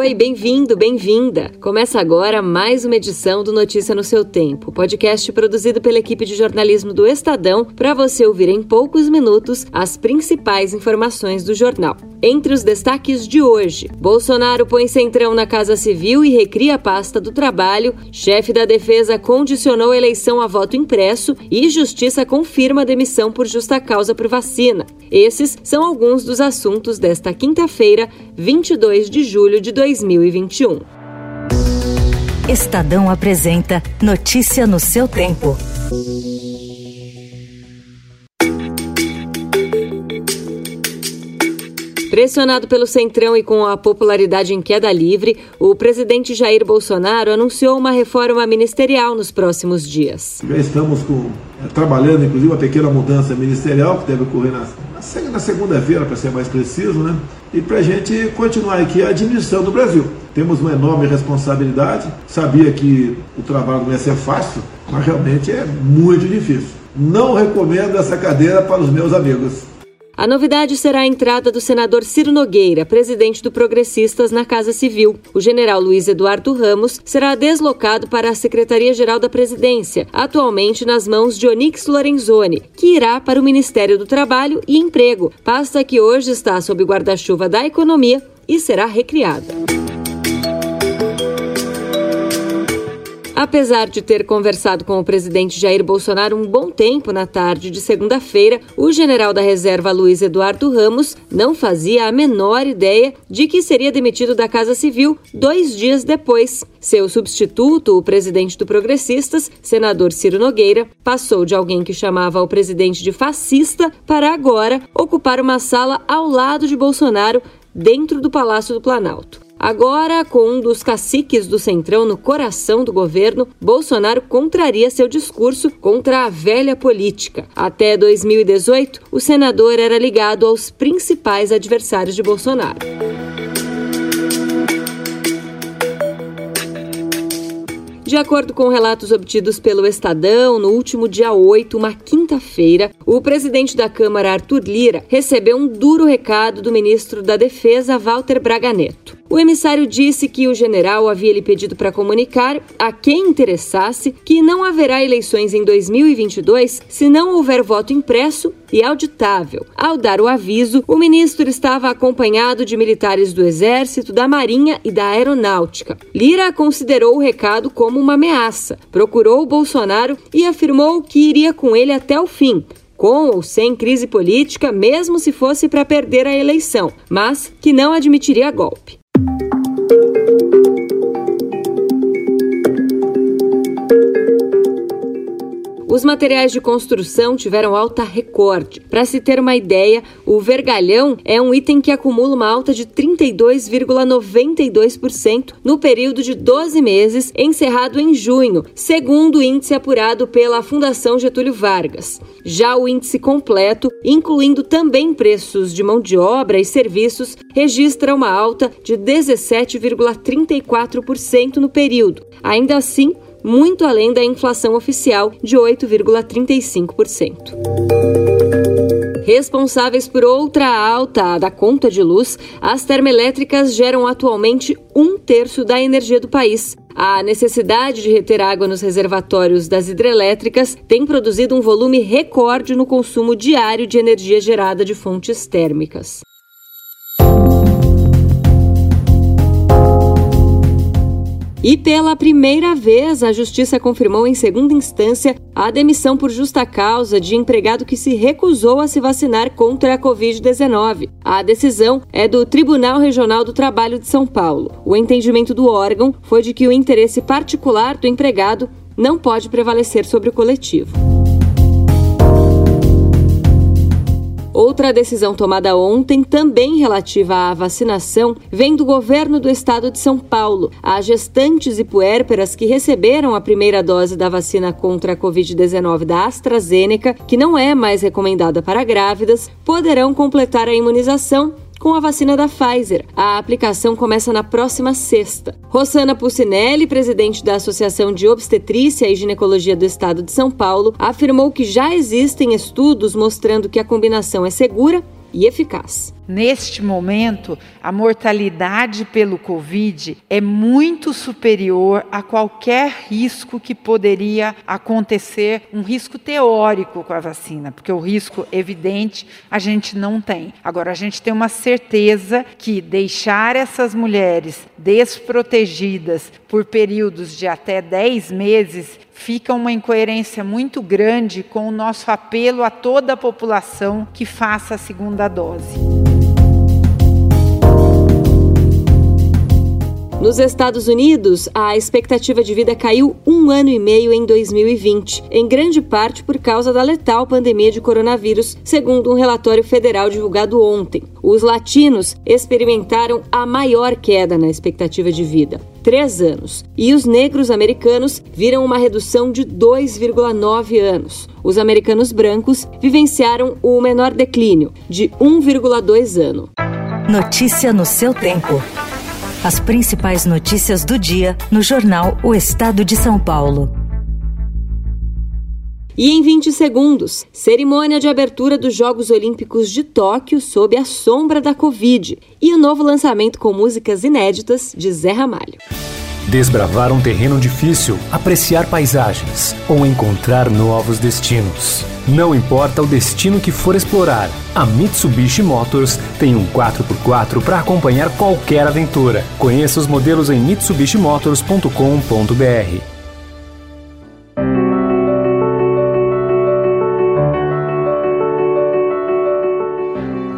Oi, bem-vindo, bem-vinda. Começa agora mais uma edição do Notícia no seu tempo, podcast produzido pela equipe de jornalismo do Estadão para você ouvir em poucos minutos as principais informações do jornal. Entre os destaques de hoje, Bolsonaro põe centrão na Casa Civil e recria a pasta do trabalho, chefe da defesa condicionou a eleição a voto impresso e Justiça confirma a demissão por justa causa por vacina. Esses são alguns dos assuntos desta quinta-feira, 22 de julho de 2021. Estadão apresenta Notícia no seu tempo. Pressionado pelo Centrão e com a popularidade em queda livre, o presidente Jair Bolsonaro anunciou uma reforma ministerial nos próximos dias. Já estamos com, eh, trabalhando, inclusive, uma pequena mudança ministerial que deve ocorrer na, na segunda-feira, para ser mais preciso, né? E para a gente continuar aqui a administração do Brasil. Temos uma enorme responsabilidade. Sabia que o trabalho não ia ser fácil, mas realmente é muito difícil. Não recomendo essa cadeira para os meus amigos. A novidade será a entrada do senador Ciro Nogueira, presidente do Progressistas, na Casa Civil. O general Luiz Eduardo Ramos será deslocado para a Secretaria-Geral da Presidência, atualmente nas mãos de Onix Lorenzoni, que irá para o Ministério do Trabalho e Emprego, pasta que hoje está sob guarda-chuva da Economia e será recriada. Apesar de ter conversado com o presidente Jair Bolsonaro um bom tempo na tarde de segunda-feira, o general da reserva Luiz Eduardo Ramos não fazia a menor ideia de que seria demitido da Casa Civil dois dias depois. Seu substituto, o presidente do Progressistas, senador Ciro Nogueira, passou de alguém que chamava o presidente de fascista para agora ocupar uma sala ao lado de Bolsonaro dentro do Palácio do Planalto. Agora, com um dos caciques do Centrão no coração do governo, Bolsonaro contraria seu discurso contra a velha política. Até 2018, o senador era ligado aos principais adversários de Bolsonaro. De acordo com relatos obtidos pelo Estadão, no último dia 8, uma quinta-feira, o presidente da Câmara, Arthur Lira, recebeu um duro recado do ministro da Defesa, Walter Braga Neto. O emissário disse que o general havia lhe pedido para comunicar a quem interessasse que não haverá eleições em 2022 se não houver voto impresso e auditável. Ao dar o aviso, o ministro estava acompanhado de militares do Exército, da Marinha e da Aeronáutica. Lira considerou o recado como uma ameaça, procurou Bolsonaro e afirmou que iria com ele até o fim, com ou sem crise política, mesmo se fosse para perder a eleição, mas que não admitiria golpe. Os materiais de construção tiveram alta recorde. Para se ter uma ideia, o vergalhão é um item que acumula uma alta de 32,92% no período de 12 meses, encerrado em junho, segundo o índice apurado pela Fundação Getúlio Vargas. Já o índice completo, incluindo também preços de mão de obra e serviços, registra uma alta de 17,34% no período. Ainda assim, muito além da inflação oficial de 8,35%. Responsáveis por outra alta da conta de luz, as termoelétricas geram atualmente um terço da energia do país. A necessidade de reter água nos reservatórios das hidrelétricas tem produzido um volume recorde no consumo diário de energia gerada de fontes térmicas. E pela primeira vez, a Justiça confirmou em segunda instância a demissão por justa causa de empregado que se recusou a se vacinar contra a Covid-19. A decisão é do Tribunal Regional do Trabalho de São Paulo. O entendimento do órgão foi de que o interesse particular do empregado não pode prevalecer sobre o coletivo. Outra decisão tomada ontem, também relativa à vacinação, vem do governo do estado de São Paulo. As gestantes e puérperas que receberam a primeira dose da vacina contra a Covid-19 da AstraZeneca, que não é mais recomendada para grávidas, poderão completar a imunização com a vacina da Pfizer. A aplicação começa na próxima sexta. Rosana Pucinelli, presidente da Associação de Obstetrícia e Ginecologia do Estado de São Paulo, afirmou que já existem estudos mostrando que a combinação é segura e eficaz. Neste momento, a mortalidade pelo Covid é muito superior a qualquer risco que poderia acontecer, um risco teórico com a vacina, porque o risco evidente a gente não tem. Agora, a gente tem uma certeza que deixar essas mulheres desprotegidas por períodos de até 10 meses fica uma incoerência muito grande com o nosso apelo a toda a população que faça a segunda dose. Nos Estados Unidos, a expectativa de vida caiu um ano e meio em 2020, em grande parte por causa da letal pandemia de coronavírus, segundo um relatório federal divulgado ontem. Os latinos experimentaram a maior queda na expectativa de vida. Três anos. E os negros americanos viram uma redução de 2,9 anos. Os americanos brancos vivenciaram o menor declínio, de 1,2 ano. Notícia no seu tempo. As principais notícias do dia no jornal O Estado de São Paulo. E em 20 segundos, cerimônia de abertura dos Jogos Olímpicos de Tóquio sob a sombra da Covid e o novo lançamento com músicas inéditas de Zé Ramalho. Desbravar um terreno difícil, apreciar paisagens ou encontrar novos destinos. Não importa o destino que for explorar, a Mitsubishi Motors tem um 4x4 para acompanhar qualquer aventura. Conheça os modelos em mitsubishimotors.com.br.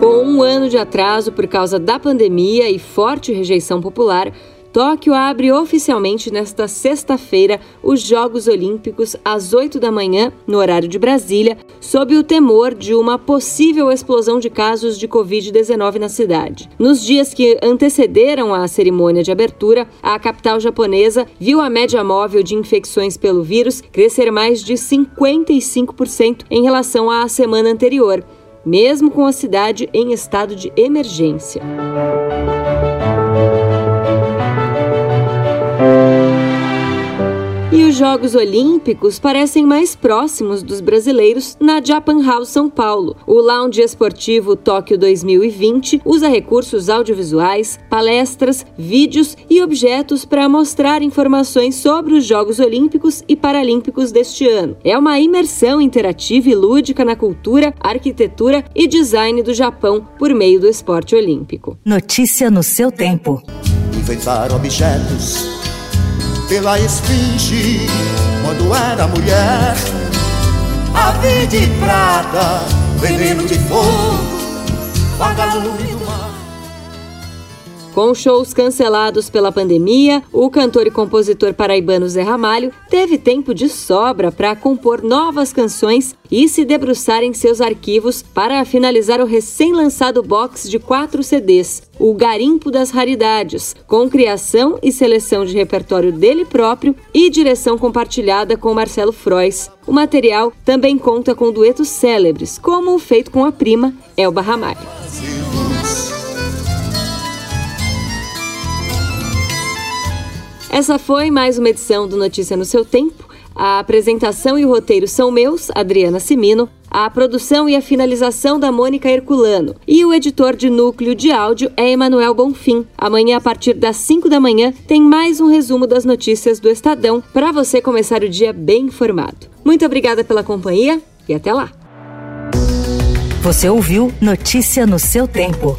Com um ano de atraso por causa da pandemia e forte rejeição popular, Tóquio abre oficialmente nesta sexta-feira os Jogos Olímpicos às 8 da manhã, no horário de Brasília, sob o temor de uma possível explosão de casos de Covid-19 na cidade. Nos dias que antecederam a cerimônia de abertura, a capital japonesa viu a média móvel de infecções pelo vírus crescer mais de 55% em relação à semana anterior, mesmo com a cidade em estado de emergência. Os Jogos Olímpicos parecem mais próximos dos brasileiros na Japan House São Paulo. O Lounge Esportivo Tóquio 2020 usa recursos audiovisuais, palestras, vídeos e objetos para mostrar informações sobre os Jogos Olímpicos e Paralímpicos deste ano. É uma imersão interativa e lúdica na cultura, arquitetura e design do Japão por meio do esporte olímpico. Notícia no seu tempo. Enfeitar objetos pela esfinge quando era mulher. Ave de prata, veneno de fogo, vagalume do. Com shows cancelados pela pandemia, o cantor e compositor paraibano Zé Ramalho teve tempo de sobra para compor novas canções e se debruçar em seus arquivos para finalizar o recém-lançado box de quatro CDs, O Garimpo das Raridades, com criação e seleção de repertório dele próprio e direção compartilhada com Marcelo Frois. O material também conta com duetos célebres, como o feito com a prima Elba Ramalho. Essa foi mais uma edição do Notícia no seu tempo. A apresentação e o roteiro são meus, Adriana Simino. A produção e a finalização da Mônica Herculano. E o editor de núcleo de áudio é Emanuel Bonfim. Amanhã, a partir das 5 da manhã, tem mais um resumo das notícias do Estadão para você começar o dia bem informado. Muito obrigada pela companhia e até lá. Você ouviu Notícia no seu tempo.